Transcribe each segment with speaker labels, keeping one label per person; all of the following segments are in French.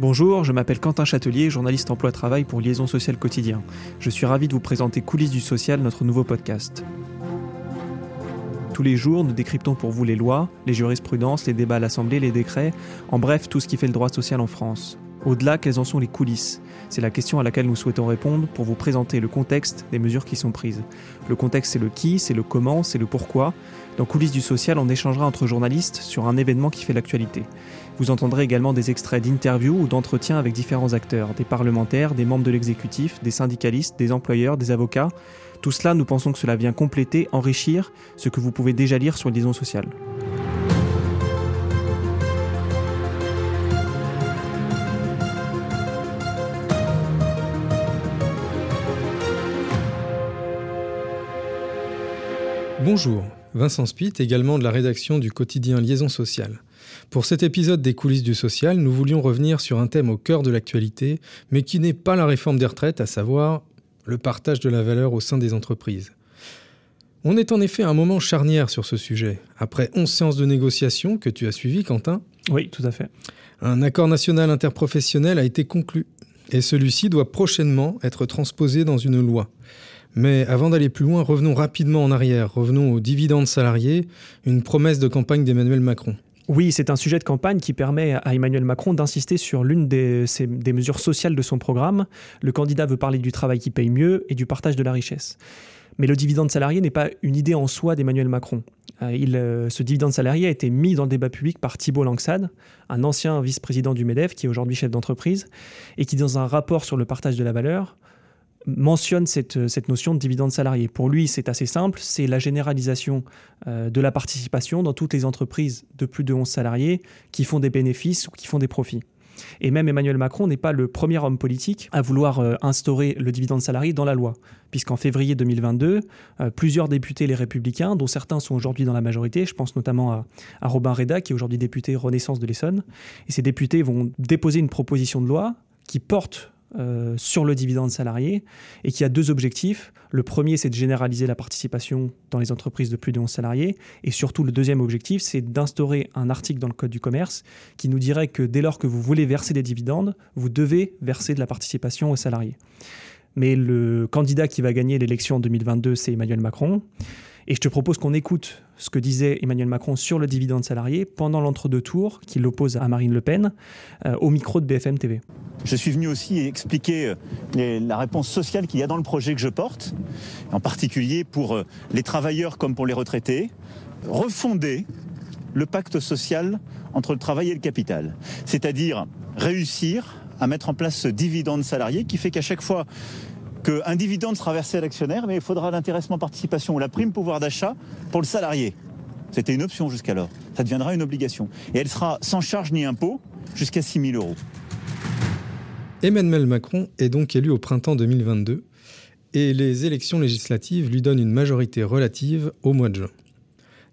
Speaker 1: Bonjour, je m'appelle Quentin Châtelier, journaliste emploi-travail pour Liaison Sociale Quotidien. Je suis ravi de vous présenter Coulisses du Social, notre nouveau podcast. Tous les jours, nous décryptons pour vous les lois, les jurisprudences, les débats à l'Assemblée, les décrets, en bref, tout ce qui fait le droit social en France. Au-delà, quelles en sont les coulisses? C'est la question à laquelle nous souhaitons répondre pour vous présenter le contexte des mesures qui sont prises. Le contexte, c'est le qui, c'est le comment, c'est le pourquoi. Dans Coulisses du social, on échangera entre journalistes sur un événement qui fait l'actualité. Vous entendrez également des extraits d'interviews ou d'entretiens avec différents acteurs, des parlementaires, des membres de l'exécutif, des syndicalistes, des employeurs, des avocats. Tout cela, nous pensons que cela vient compléter, enrichir ce que vous pouvez déjà lire sur Liaison Sociale.
Speaker 2: Bonjour, Vincent Spitt, également de la rédaction du quotidien Liaison Sociale. Pour cet épisode des coulisses du social, nous voulions revenir sur un thème au cœur de l'actualité, mais qui n'est pas la réforme des retraites, à savoir le partage de la valeur au sein des entreprises. On est en effet à un moment charnière sur ce sujet. Après 11 séances de négociation que tu as suivies, Quentin
Speaker 1: Oui, tout à fait.
Speaker 2: Un accord national interprofessionnel a été conclu, et celui-ci doit prochainement être transposé dans une loi. Mais avant d'aller plus loin, revenons rapidement en arrière, revenons aux dividendes salariés, une promesse de campagne d'Emmanuel Macron.
Speaker 1: Oui, c'est un sujet de campagne qui permet à Emmanuel Macron d'insister sur l'une des, mesures sociales de son programme. Le candidat veut parler du travail qui paye mieux et du partage de la richesse. Mais le dividende salarié n'est pas une idée en soi d'Emmanuel Macron. Euh, euh, ce dividende salarié a été mis dans le débat public par Thibault Langsad, un ancien vice-président du MEDEF qui est aujourd'hui chef d'entreprise, et qui, dans un rapport sur le partage de la valeur, mentionne cette, cette, notion de dividende salarié. Pour lui, c'est assez simple, c'est la généralisation euh, de la participation dans toutes les entreprises de plus de 11 salariés qui font des bénéfices ou qui font des profits. Et même Emmanuel Macron n'est pas le premier homme politique à vouloir euh, instaurer le dividende salarié dans la loi, puisqu'en février 2022, euh, plusieurs députés les républicains, dont certains sont aujourd'hui dans la majorité, je pense notamment à, à Robin Reda, qui est aujourd'hui député Renaissance de l'Essonne, et ces députés vont déposer une proposition de loi qui porte euh, sur le dividende salarié et qui a deux objectifs. Le premier, c'est de généraliser la participation dans les entreprises de plus de 11 salariés. Et surtout, le deuxième objectif, c'est d'instaurer un article dans le Code du commerce qui nous dirait que dès lors que vous voulez verser des dividendes, vous devez verser de la participation aux salariés. Mais le candidat qui va gagner l'élection en 2022, c'est Emmanuel Macron. Et je te propose qu'on écoute ce que disait Emmanuel Macron sur le dividende salarié pendant l'entre-deux tours qui l'oppose à Marine Le Pen euh, au micro de BFM TV.
Speaker 3: Je suis venu aussi expliquer euh, la réponse sociale qu'il y a dans le projet que je porte, en particulier pour euh, les travailleurs comme pour les retraités, refonder le pacte social entre le travail et le capital, c'est-à-dire réussir à mettre en place ce dividende salarié qui fait qu'à chaque fois qu'un dividende sera versé à l'actionnaire, mais il faudra l'intéressement participation ou la prime pouvoir d'achat pour le salarié. C'était une option jusqu'alors. Ça deviendra une obligation. Et elle sera sans charge ni impôt jusqu'à 6 000 euros.
Speaker 2: Emmanuel Macron est donc élu au printemps 2022 et les élections législatives lui donnent une majorité relative au mois de juin.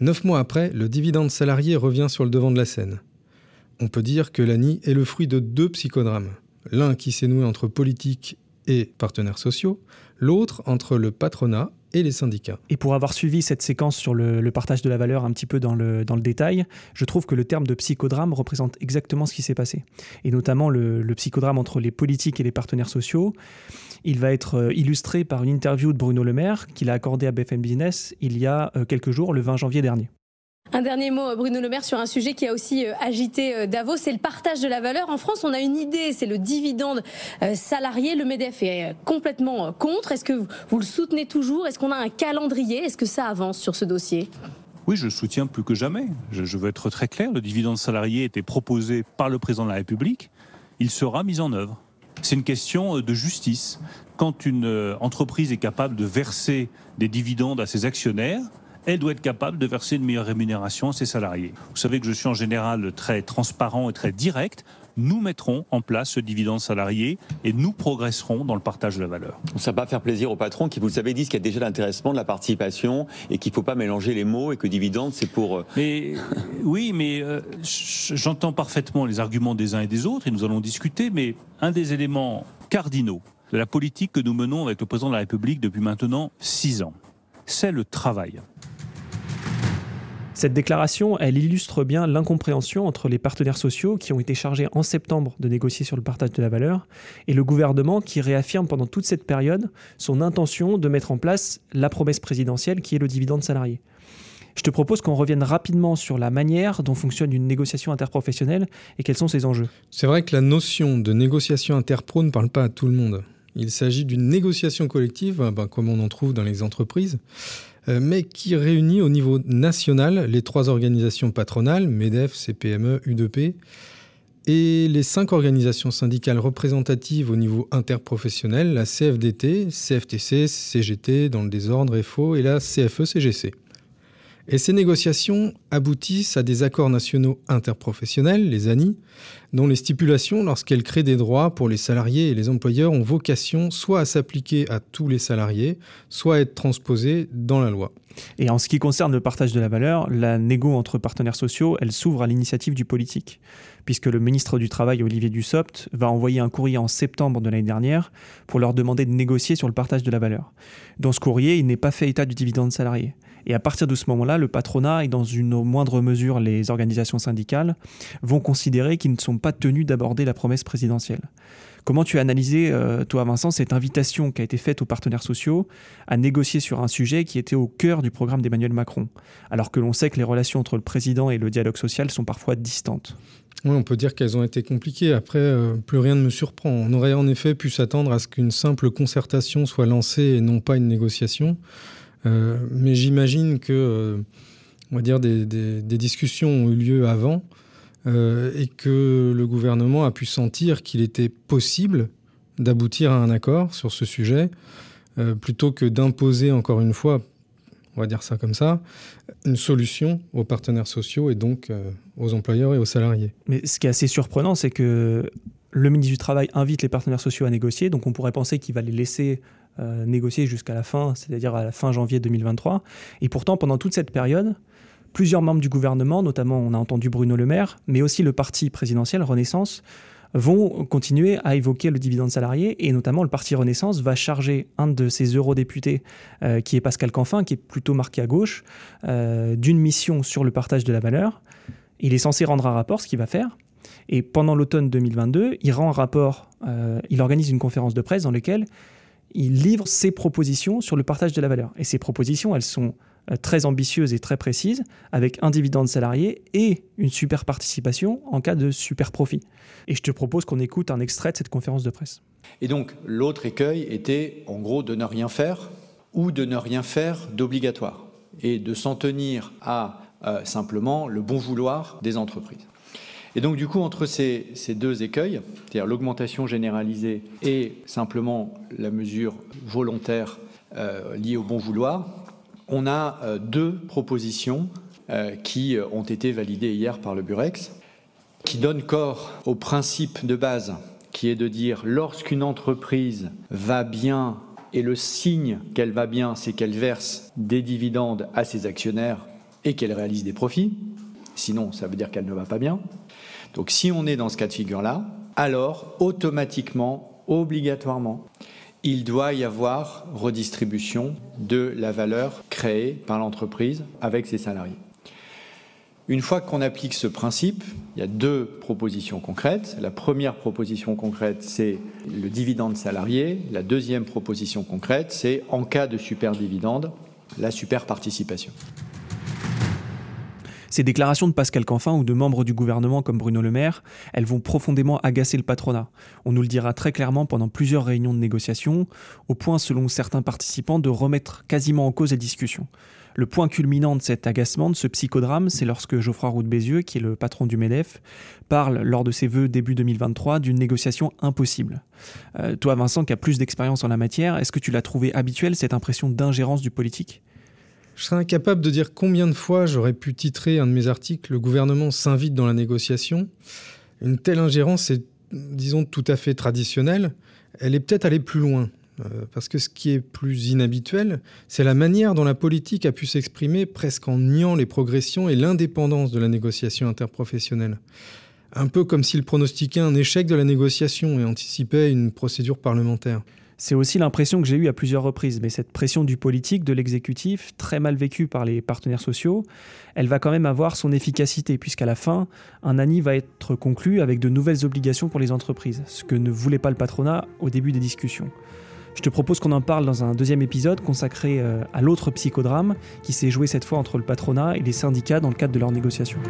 Speaker 2: Neuf mois après, le dividende salarié revient sur le devant de la scène. On peut dire que l'ANI est le fruit de deux psychodrames. L'un qui s'est noué entre politique et partenaires sociaux, l'autre entre le patronat et les syndicats.
Speaker 1: Et pour avoir suivi cette séquence sur le, partage de la valeur un petit peu dans le, dans le détail, je trouve que le terme de psychodrame représente exactement ce qui s'est passé. Et notamment le, le, psychodrame entre les politiques et les partenaires sociaux. Il va être euh, illustré par une interview de Bruno Le Maire qu'il a accordée à BFM Business il y a euh, quelques jours, le 20 janvier dernier.
Speaker 4: Un dernier mot, Bruno Le Maire, sur un sujet qui a aussi euh, agité euh, Davos, c'est le partage de la valeur. En France, on a une idée, c'est le dividende euh, salarié. Le MEDEF est complètement contre. Est-ce que vous le soutenez toujours? Est-ce qu'on a un calendrier? Est-ce que ça avance sur ce dossier?
Speaker 5: Oui, je soutiens plus que jamais. Je, veux être très clair. Le dividende salarié était proposé par le président de la République. Il sera mis en œuvre. C'est une question de justice. Quand une entreprise est capable de verser des dividendes à ses actionnaires, elle doit être capable de verser une meilleure rémunération à ses salariés. Vous savez que je suis en général très transparent et très direct. Nous mettrons en place ce dividende salarié et nous progresserons dans le partage de la valeur.
Speaker 6: Ça va pas faire plaisir aux patrons qui, vous le savez, disent qu'il y a déjà l'intéressement, de la participation et qu'il ne faut pas mélanger les mots et que dividende, c'est pour... Euh,
Speaker 5: mais, oui, mais euh, j'entends parfaitement les arguments des uns et des autres et nous allons discuter, mais un des éléments cardinaux de la politique que nous menons avec le président de la République depuis maintenant six ans, c'est le travail.
Speaker 1: Cette déclaration, elle illustre bien l'incompréhension entre les partenaires sociaux qui ont été chargés en septembre de négocier sur le partage de la valeur et le gouvernement qui réaffirme pendant toute cette période son intention de mettre en place la promesse présidentielle qui est le dividende salarié. Je te propose qu'on revienne rapidement sur la manière dont fonctionne une négociation interprofessionnelle et quels sont ses enjeux.
Speaker 2: C'est vrai que la notion de négociation interpro ne parle pas à tout le monde. Il s'agit d'une négociation collective, ben, comme on en trouve dans les entreprises, mais qui réunit au niveau national les trois organisations patronales, MEDEF, CPME, UDP, et les cinq organisations syndicales représentatives au niveau interprofessionnel, la CFDT, CFTC, CGT dans le désordre FO et la CFE-CGC. Et ces négociations aboutissent à des accords nationaux interprofessionnels, les ANI, dont les stipulations, lorsqu'elles créent des droits pour les salariés et les employeurs, ont vocation soit à s'appliquer à tous les salariés, soit à être transposées dans la loi.
Speaker 1: Et en ce qui concerne le partage de la valeur, la négo entre partenaires sociaux, elle s'ouvre à l'initiative du politique, puisque le ministre du Travail, Olivier Dussopt, va envoyer un courrier en septembre de l'année dernière pour leur demander de négocier sur le partage de la valeur. Dans ce courrier, il n'est pas fait état du dividende salarié. Et à partir de ce moment-là, le patronat et dans une moindre mesure les organisations syndicales vont considérer qu'ils ne sont pas tenus d'aborder la promesse présidentielle. Comment tu as analysé, euh, toi Vincent, cette invitation qui a été faite aux partenaires sociaux à négocier sur un sujet qui était au cœur du programme d'Emmanuel Macron, alors que l'on sait que les relations entre le président et le dialogue social sont parfois distantes?
Speaker 2: Oui, on peut dire qu'elles ont été compliquées. Après, euh, plus rien ne me surprend. On aurait en effet pu s'attendre à ce qu'une simple concertation soit lancée et non pas une négociation. Euh, mais j'imagine que, euh, on va dire, des, discussions ont eu lieu avant euh, et que le gouvernement a pu sentir qu'il était possible d'aboutir à un accord sur ce sujet, plutôt que d'imposer, encore une fois, on va dire ça comme ça, une solution aux partenaires sociaux et donc aux employeurs et aux salariés.
Speaker 1: Mais ce qui est assez surprenant, c'est que le ministre du Travail invite les partenaires sociaux à négocier, donc on pourrait penser qu'il va les laisser euh, négocier jusqu'à la fin, c'est-à-dire à la fin janvier 2023. Et pourtant, pendant toute cette période, plusieurs membres du gouvernement, notamment on a entendu Bruno Le Maire, mais aussi le parti présidentiel Renaissance, vont continuer à évoquer le dividende salarié et notamment le parti Renaissance va charger un de ses eurodéputés, euh, qui est Pascal Canfin, qui est plutôt marqué à gauche, euh, d'une mission sur le partage de la valeur. Il est censé rendre un rapport, ce qu'il va faire. Et pendant l'automne 2022, il rend un rapport, il organise une conférence de presse dans laquelle il livre ses propositions sur le partage de la valeur. Et ces propositions, elles sont euh, très ambitieuses et très précises, avec un dividende salarié et une super participation en cas de super profit. Et je te propose qu'on écoute un extrait de cette conférence de presse.
Speaker 7: Et donc, l'autre écueil était, en gros, de ne rien faire ou de ne rien faire d'obligatoire et de s'en tenir à euh, simplement le bon vouloir des entreprises. Et donc, du coup, entre ces, deux écueils, c'est-à-dire l'augmentation généralisée et simplement la mesure volontaire euh, liée au bon vouloir, on a euh, deux propositions euh, qui ont été validées hier par le Burex, qui donnent corps au principe de base qui est de dire lorsqu'une entreprise va bien et le signe qu'elle va bien, c'est qu'elle verse des dividendes à ses actionnaires et qu'elle réalise des profits. Sinon, ça veut dire qu'elle ne va pas bien. Donc si on est dans ce cas de figure-là, alors automatiquement, obligatoirement, il doit y avoir redistribution de la valeur créée par l'entreprise avec ses salariés. Une fois qu'on applique ce principe, il y a deux propositions concrètes. La première proposition concrète, c'est le dividende salarié. La deuxième proposition concrète, c'est en cas de super dividende, la super participation.
Speaker 1: Ces déclarations de Pascal Canfin ou de membres du gouvernement comme Bruno Le Maire, elles vont profondément agacer le patronat. On nous le dira très clairement pendant plusieurs réunions de négociation, au point, selon certains participants, de remettre quasiment en cause les discussions. Le point culminant de cet agacement, de ce psychodrame, c'est lorsque Geoffroy Roux Bézieux, qui est le patron du MEDEF, parle lors de ses vœux début 2023 d'une négociation impossible. Euh, toi, Vincent, qui as plus d'expérience en la matière, est-ce que tu l'as trouvé habituel, cette impression d'ingérence du politique?
Speaker 2: Je serais incapable de dire combien de fois j'aurais pu titrer un de mes articles Le gouvernement s'invite dans la négociation. Une telle ingérence est, disons, tout à fait traditionnelle. Elle est peut-être allée plus loin. Euh, parce que ce qui est plus inhabituel, c'est la manière dont la politique a pu s'exprimer presque en niant les progressions et l'indépendance de la négociation interprofessionnelle. Un peu comme s'il pronostiquait un échec de la négociation et anticipait une procédure parlementaire.
Speaker 1: C'est aussi l'impression que j'ai eue à plusieurs reprises, mais cette pression du politique, de l'exécutif, très mal vécue par les partenaires sociaux, elle va quand même avoir son efficacité, puisqu'à la fin, un ANI va être conclu avec de nouvelles obligations pour les entreprises, ce que ne voulait pas le patronat au début des discussions. Je te propose qu'on en parle dans un deuxième épisode consacré euh, à l'autre psychodrame qui s'est joué cette fois entre le patronat et les syndicats dans le cadre de leurs négociations.